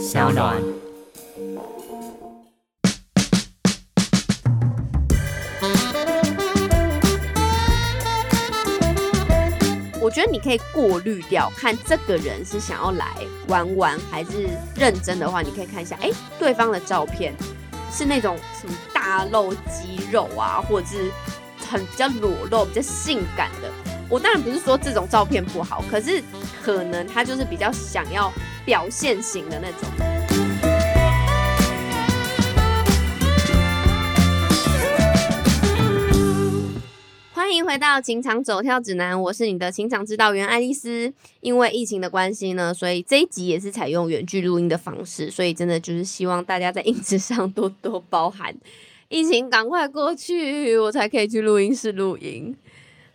小暖。我觉得你可以过滤掉，看这个人是想要来玩玩还是认真的话，你可以看一下，哎，对方的照片是那种什么大露肌肉啊，或者是很比较裸露、比较性感的。我当然不是说这种照片不好，可是可能他就是比较想要表现型的那种。欢迎回到情场走跳指南，我是你的情场指导员爱丽丝。因为疫情的关系呢，所以这一集也是采用远距录音的方式，所以真的就是希望大家在音质上多多包涵。疫情赶快过去，我才可以去录音室录音。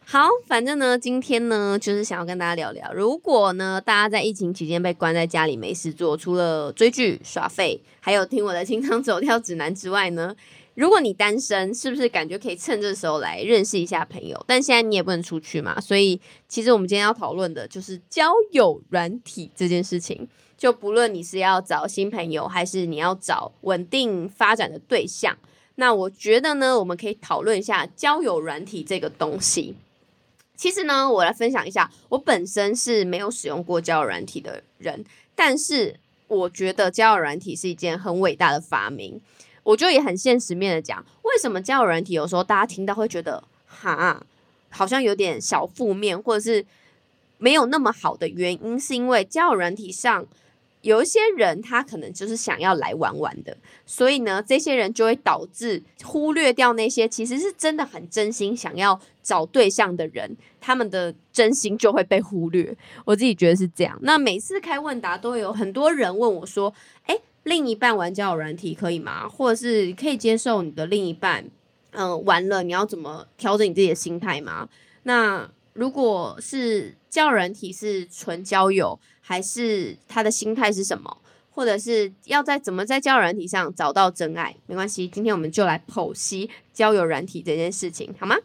好，反正呢，今天呢，就是想要跟大家聊聊，如果呢，大家在疫情期间被关在家里没事做，除了追剧耍废，还有听我的情场走跳指南之外呢？如果你单身，是不是感觉可以趁这时候来认识一下朋友？但现在你也不能出去嘛，所以其实我们今天要讨论的就是交友软体这件事情。就不论你是要找新朋友，还是你要找稳定发展的对象，那我觉得呢，我们可以讨论一下交友软体这个东西。其实呢，我来分享一下，我本身是没有使用过交友软体的人，但是我觉得交友软体是一件很伟大的发明。我就也很现实面的讲，为什么交友软体有时候大家听到会觉得哈，好像有点小负面，或者是没有那么好的原因，是因为交友软体上有一些人他可能就是想要来玩玩的，所以呢，这些人就会导致忽略掉那些其实是真的很真心想要找对象的人，他们的真心就会被忽略。我自己觉得是这样。那每次开问答都有很多人问我说，哎。另一半玩交友软体可以吗？或者是可以接受你的另一半，嗯，玩了你要怎么调整你自己的心态吗？那如果是交友软体是纯交友，还是他的心态是什么？或者是要在怎么在交友软体上找到真爱？没关系，今天我们就来剖析交友软体这件事情，好吗？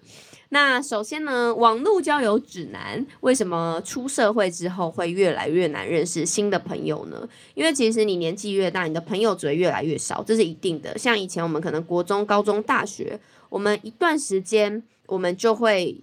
那首先呢，网络交友指南为什么出社会之后会越来越难认识新的朋友呢？因为其实你年纪越大，你的朋友只会越来越少，这是一定的。像以前我们可能国中、高中、大学，我们一段时间我们就会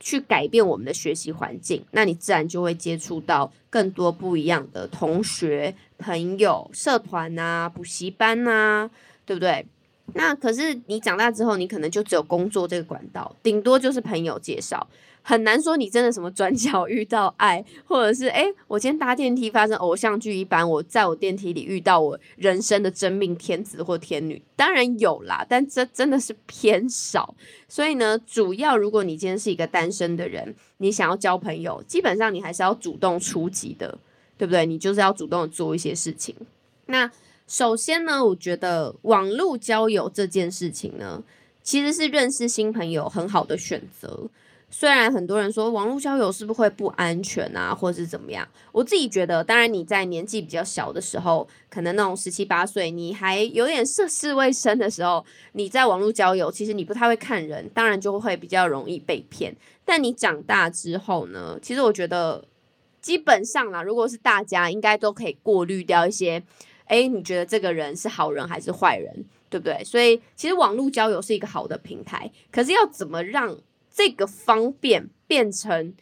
去改变我们的学习环境，那你自然就会接触到更多不一样的同学、朋友、社团啊、补习班啊，对不对？那可是你长大之后，你可能就只有工作这个管道，顶多就是朋友介绍，很难说你真的什么转角遇到爱，或者是诶，我今天搭电梯发生偶像剧一般，我在我电梯里遇到我人生的真命天子或天女，当然有啦，但这真的是偏少。所以呢，主要如果你今天是一个单身的人，你想要交朋友，基本上你还是要主动出击的，对不对？你就是要主动做一些事情。那。首先呢，我觉得网络交友这件事情呢，其实是认识新朋友很好的选择。虽然很多人说网络交友是不是会不安全啊，或者是怎么样？我自己觉得，当然你在年纪比较小的时候，可能那种十七八岁，你还有点涉世未深的时候，你在网络交友，其实你不太会看人，当然就会比较容易被骗。但你长大之后呢，其实我觉得基本上啦，如果是大家，应该都可以过滤掉一些。哎，你觉得这个人是好人还是坏人，对不对？所以其实网络交友是一个好的平台，可是要怎么让这个方便变成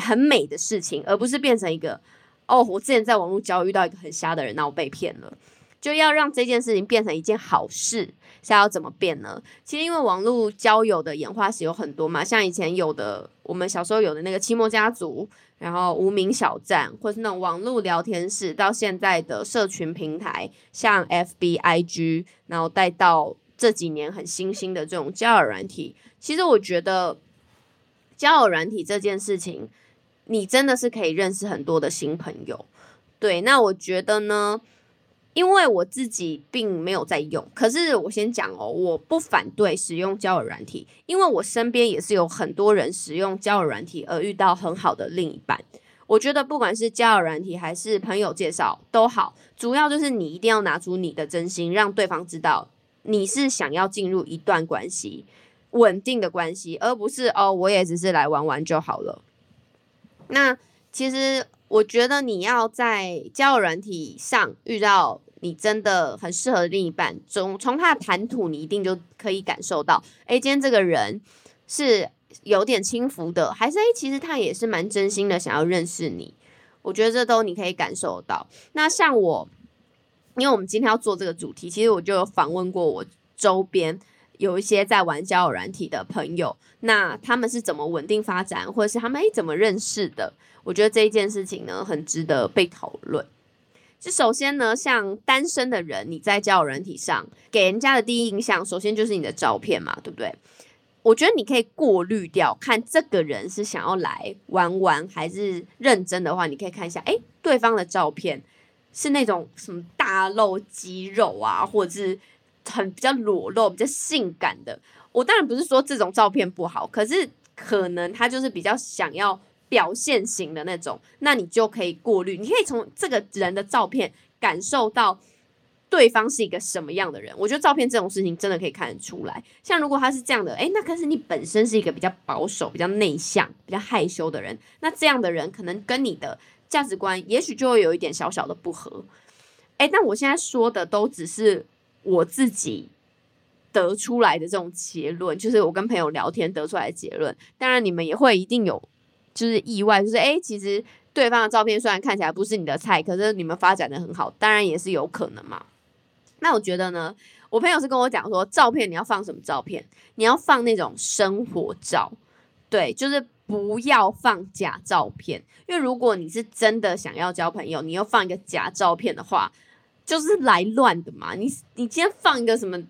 很美的事情，而不是变成一个哦，我之前在网络交友遇到一个很瞎的人，那我被骗了，就要让这件事情变成一件好事。是要怎么变呢？其实因为网络交友的演化史有很多嘛，像以前有的我们小时候有的那个期末家族。然后无名小站，或是那种网络聊天室，到现在的社群平台，像 F B I G，然后带到这几年很新兴的这种交友软体。其实我觉得交友软体这件事情，你真的是可以认识很多的新朋友。对，那我觉得呢？因为我自己并没有在用，可是我先讲哦，我不反对使用交友软体，因为我身边也是有很多人使用交友软体而遇到很好的另一半。我觉得不管是交友软体还是朋友介绍都好，主要就是你一定要拿出你的真心，让对方知道你是想要进入一段关系、稳定的关系，而不是哦，我也只是来玩玩就好了。那其实我觉得你要在交友软体上遇到。你真的很适合的另一半，从从他的谈吐，你一定就可以感受到，哎，今天这个人是有点轻浮的，还是哎，其实他也是蛮真心的想要认识你。我觉得这都你可以感受到。那像我，因为我们今天要做这个主题，其实我就有访问过我周边有一些在玩交友软体的朋友，那他们是怎么稳定发展，或者是他们诶怎么认识的？我觉得这一件事情呢，很值得被讨论。就首先呢，像单身的人，你在交友软体上给人家的第一印象，首先就是你的照片嘛，对不对？我觉得你可以过滤掉，看这个人是想要来玩玩还是认真的话，你可以看一下，哎，对方的照片是那种什么大露肌肉啊，或者是很比较裸露、比较性感的。我当然不是说这种照片不好，可是可能他就是比较想要。表现型的那种，那你就可以过滤。你可以从这个人的照片感受到对方是一个什么样的人。我觉得照片这种事情真的可以看得出来。像如果他是这样的，诶，那可是你本身是一个比较保守、比较内向、比较害羞的人，那这样的人可能跟你的价值观也许就会有一点小小的不合。诶，但我现在说的都只是我自己得出来的这种结论，就是我跟朋友聊天得出来的结论。当然，你们也会一定有。就是意外，就是哎，其实对方的照片虽然看起来不是你的菜，可是你们发展的很好，当然也是有可能嘛。那我觉得呢，我朋友是跟我讲说，照片你要放什么照片？你要放那种生活照，对，就是不要放假照片，因为如果你是真的想要交朋友，你又放一个假照片的话，就是来乱的嘛。你你今天放一个什么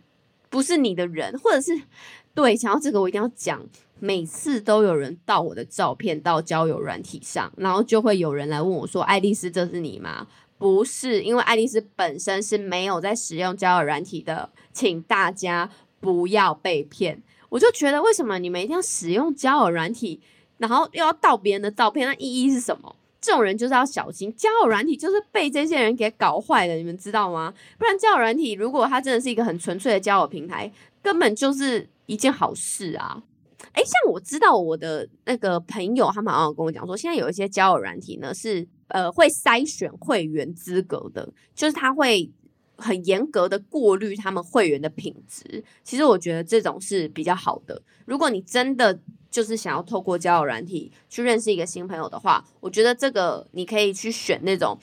不是你的人，或者是对，想要这个我一定要讲。每次都有人盗我的照片到交友软体上，然后就会有人来问我说：“爱丽丝，这是你吗？”不是，因为爱丽丝本身是没有在使用交友软体的，请大家不要被骗。我就觉得，为什么你们一定要使用交友软体，然后又要盗别人的照片？那意义是什么？这种人就是要小心，交友软体就是被这些人给搞坏的，你们知道吗？不然交友软体如果它真的是一个很纯粹的交友平台，根本就是一件好事啊。哎，像我知道我的那个朋友，他们好像跟我讲说，现在有一些交友软体呢，是呃会筛选会员资格的，就是他会很严格的过滤他们会员的品质。其实我觉得这种是比较好的。如果你真的就是想要透过交友软体去认识一个新朋友的话，我觉得这个你可以去选那种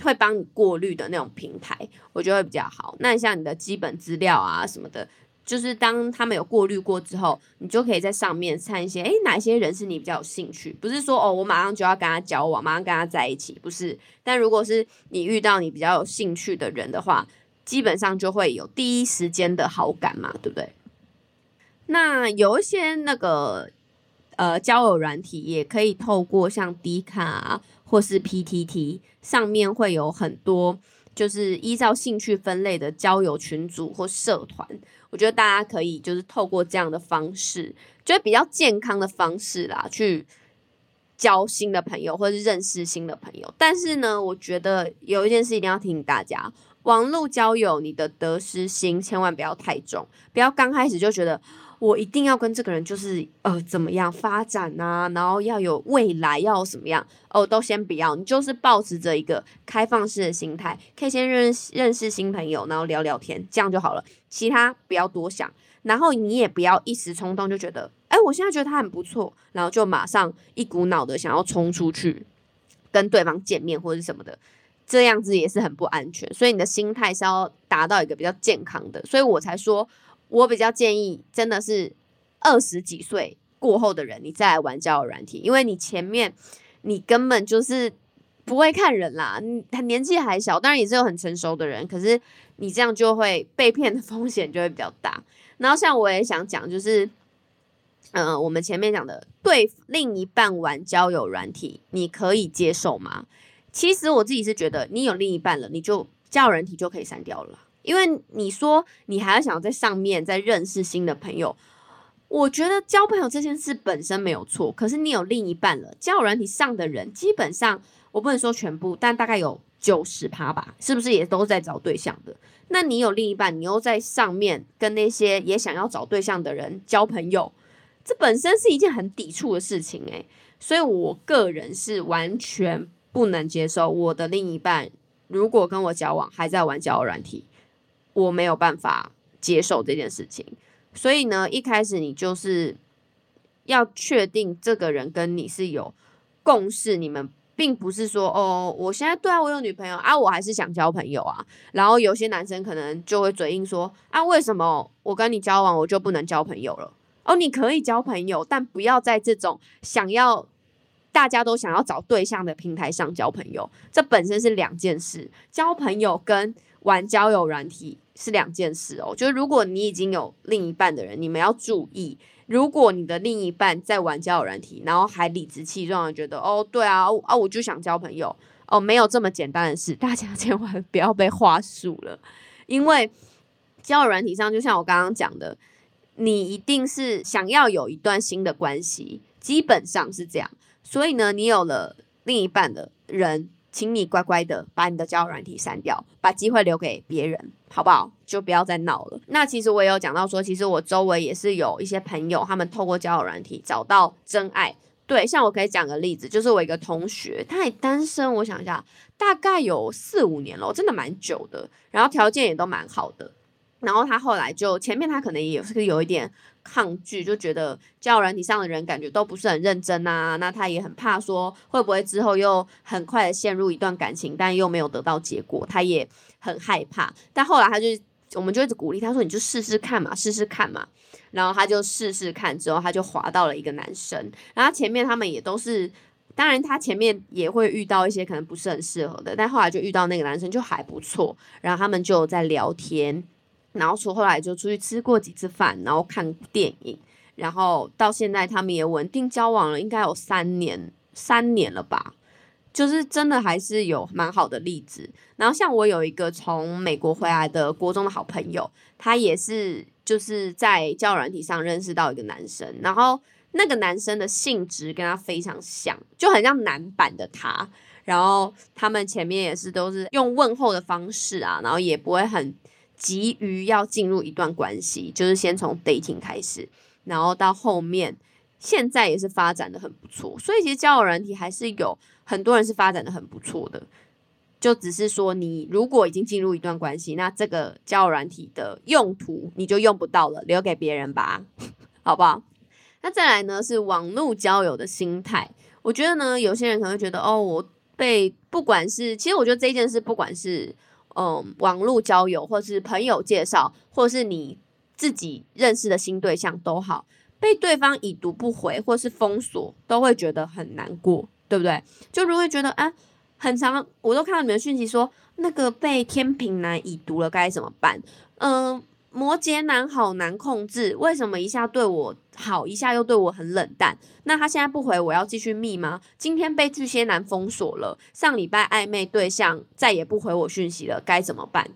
会帮你过滤的那种平台，我觉得会比较好。那像你的基本资料啊什么的。就是当他们有过滤过之后，你就可以在上面看一些，诶，哪些人是你比较有兴趣？不是说哦，我马上就要跟他交往，马上跟他在一起，不是。但如果是你遇到你比较有兴趣的人的话，基本上就会有第一时间的好感嘛，对不对？那有一些那个呃交友软体，也可以透过像 D 卡或是 PTT 上面会有很多，就是依照兴趣分类的交友群组或社团。我觉得大家可以就是透过这样的方式，就是比较健康的方式啦，去交新的朋友或者是认识新的朋友。但是呢，我觉得有一件事一定要提醒大家：网络交友，你的得失心千万不要太重，不要刚开始就觉得。我一定要跟这个人就是呃怎么样发展啊，然后要有未来，要什么样哦，都先不要，你就是保持着一个开放式的心态，可以先认识认识新朋友，然后聊聊天，这样就好了，其他不要多想，然后你也不要一时冲动就觉得，哎，我现在觉得他很不错，然后就马上一股脑的想要冲出去跟对方见面或者什么的，这样子也是很不安全，所以你的心态是要达到一个比较健康的，所以我才说。我比较建议，真的是二十几岁过后的人，你再来玩交友软体，因为你前面你根本就是不会看人啦，你他年纪还小，当然也是有很成熟的人，可是你这样就会被骗的风险就会比较大。然后像我也想讲，就是，嗯，我们前面讲的对另一半玩交友软体，你可以接受吗？其实我自己是觉得，你有另一半了，你就交友软体就可以删掉了。因为你说你还要想要在上面再认识新的朋友，我觉得交朋友这件事本身没有错。可是你有另一半了，交友软体上的人基本上我不能说全部，但大概有九十趴吧，是不是也都在找对象的？那你有另一半，你又在上面跟那些也想要找对象的人交朋友，这本身是一件很抵触的事情诶。所以我个人是完全不能接受我的另一半。如果跟我交往还在玩交友软体，我没有办法接受这件事情。所以呢，一开始你就是要确定这个人跟你是有共识，你们并不是说哦，我现在对啊，我有女朋友啊，我还是想交朋友啊。然后有些男生可能就会嘴硬说啊，为什么我跟你交往我就不能交朋友了？哦，你可以交朋友，但不要在这种想要大家都想要找对象的平台上交朋友，这本身是两件事。交朋友跟玩交友软体是两件事哦。就是如果你已经有另一半的人，你们要注意，如果你的另一半在玩交友软体，然后还理直气壮的觉得哦，对啊，啊，我就想交朋友哦，没有这么简单的事，大家千万不要被话术了，因为交友软体上，就像我刚刚讲的。你一定是想要有一段新的关系，基本上是这样。所以呢，你有了另一半的人，请你乖乖的把你的交友软体删掉，把机会留给别人，好不好？就不要再闹了。那其实我也有讲到说，其实我周围也是有一些朋友，他们透过交友软体找到真爱。对，像我可以讲个例子，就是我一个同学，他也单身，我想一下，大概有四五年了，真的蛮久的，然后条件也都蛮好的。然后他后来就前面他可能也是有一点抗拒，就觉得交友软体上的人感觉都不是很认真啊。那他也很怕说会不会之后又很快的陷入一段感情，但又没有得到结果，他也很害怕。但后来他就我们就一直鼓励他说：“你就试试看嘛，试试看嘛。”然后他就试试看，之后他就滑到了一个男生。然后前面他们也都是，当然他前面也会遇到一些可能不是很适合的，但后来就遇到那个男生就还不错。然后他们就在聊天。然后出后来就出去吃过几次饭，然后看电影，然后到现在他们也稳定交往了，应该有三年三年了吧，就是真的还是有蛮好的例子。然后像我有一个从美国回来的国中的好朋友，他也是就是在交友软体上认识到一个男生，然后那个男生的性质跟他非常像，就很像男版的他。然后他们前面也是都是用问候的方式啊，然后也不会很。急于要进入一段关系，就是先从 dating 开始，然后到后面，现在也是发展的很不错。所以其实交友软体还是有很多人是发展的很不错的，就只是说你如果已经进入一段关系，那这个交友软体的用途你就用不到了，留给别人吧，好不好？那再来呢是网络交友的心态，我觉得呢有些人可能会觉得哦，我被不管是，其实我觉得这件事不管是。嗯，网络交友，或是朋友介绍，或是你自己认识的新对象都好，被对方已读不回，或是封锁，都会觉得很难过，对不对？就如果觉得啊，很长，我都看到你们讯息说那个被天平男已读了，该怎么办？嗯。摩羯男好难控制，为什么一下对我好，一下又对我很冷淡？那他现在不回，我要继续密吗？今天被巨蟹男封锁了，上礼拜暧昧对象再也不回我讯息了，该怎么办？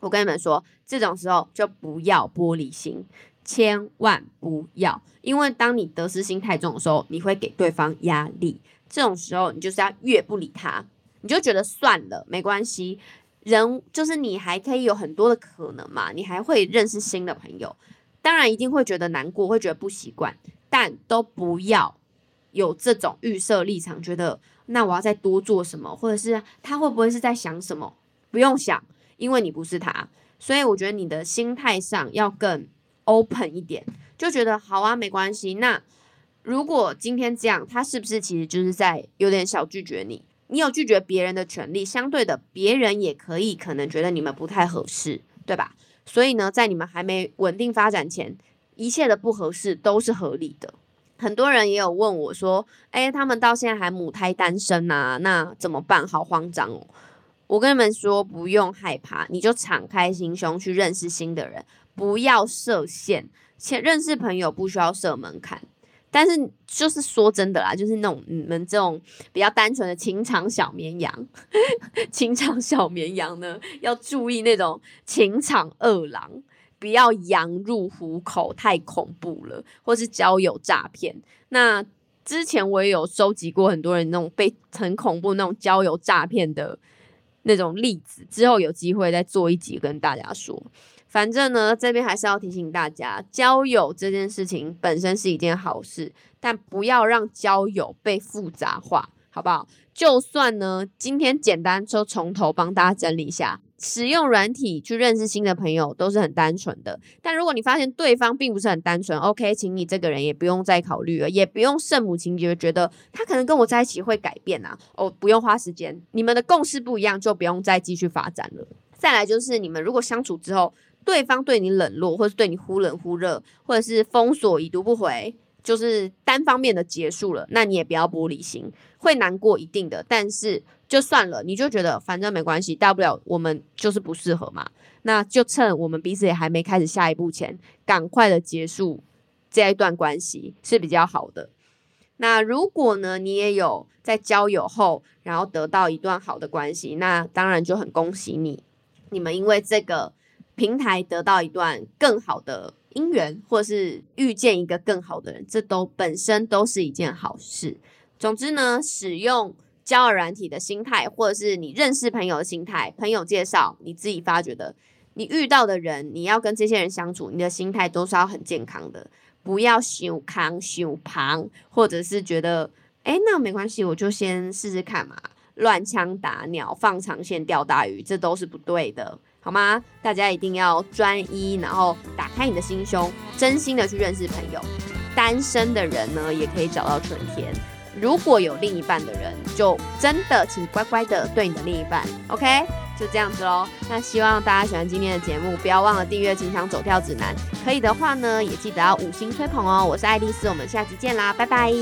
我跟你们说，这种时候就不要玻璃心，千万不要，因为当你得失心太重的时候，你会给对方压力。这种时候，你就是要越不理他，你就觉得算了，没关系。人就是你还可以有很多的可能嘛，你还会认识新的朋友，当然一定会觉得难过，会觉得不习惯，但都不要有这种预设立场，觉得那我要再多做什么，或者是他会不会是在想什么？不用想，因为你不是他，所以我觉得你的心态上要更 open 一点，就觉得好啊，没关系。那如果今天这样，他是不是其实就是在有点小拒绝你？你有拒绝别人的权利，相对的，别人也可以可能觉得你们不太合适，对吧？所以呢，在你们还没稳定发展前，一切的不合适都是合理的。很多人也有问我说：“哎，他们到现在还母胎单身呐，那怎么办？好慌张哦！”我跟你们说，不用害怕，你就敞开心胸去认识新的人，不要设限，且认识朋友不需要设门槛。但是就是说真的啦，就是那种你们这种比较单纯的情场小绵羊，情场小绵羊呢，要注意那种情场恶狼，不要羊入虎口，太恐怖了，或是交友诈骗。那之前我也有收集过很多人那种被很恐怖那种交友诈骗的那种例子，之后有机会再做一集跟大家说。反正呢，这边还是要提醒大家，交友这件事情本身是一件好事，但不要让交友被复杂化，好不好？就算呢，今天简单就从头帮大家整理一下，使用软体去认识新的朋友都是很单纯的。但如果你发现对方并不是很单纯，OK，请你这个人也不用再考虑了，也不用圣母情节，觉得他可能跟我在一起会改变啊，哦，不用花时间，你们的共识不一样，就不用再继续发展了。再来就是你们如果相处之后，对方对你冷落，或是对你忽冷忽热，或者是封锁已读不回。就是单方面的结束了，那你也不要玻璃心，会难过一定的，但是就算了，你就觉得反正没关系，大不了我们就是不适合嘛，那就趁我们彼此也还没开始下一步前，赶快的结束这一段关系是比较好的。那如果呢，你也有在交友后，然后得到一段好的关系，那当然就很恭喜你，你们因为这个平台得到一段更好的。姻缘，或是遇见一个更好的人，这都本身都是一件好事。总之呢，使用交友软体的心态，或者是你认识朋友的心态，朋友介绍，你自己发觉的，你遇到的人，你要跟这些人相处，你的心态都是要很健康的，不要羞康羞旁，或者是觉得，哎，那没关系，我就先试试看嘛，乱枪打鸟，放长线钓大鱼，这都是不对的。好吗？大家一定要专一，然后打开你的心胸，真心的去认识朋友。单身的人呢，也可以找到春天。如果有另一半的人，就真的请乖乖的对你的另一半。OK，就这样子喽。那希望大家喜欢今天的节目，不要忘了订阅《情场走跳指南》。可以的话呢，也记得要五星吹捧哦。我是爱丽丝，我们下期见啦，拜拜。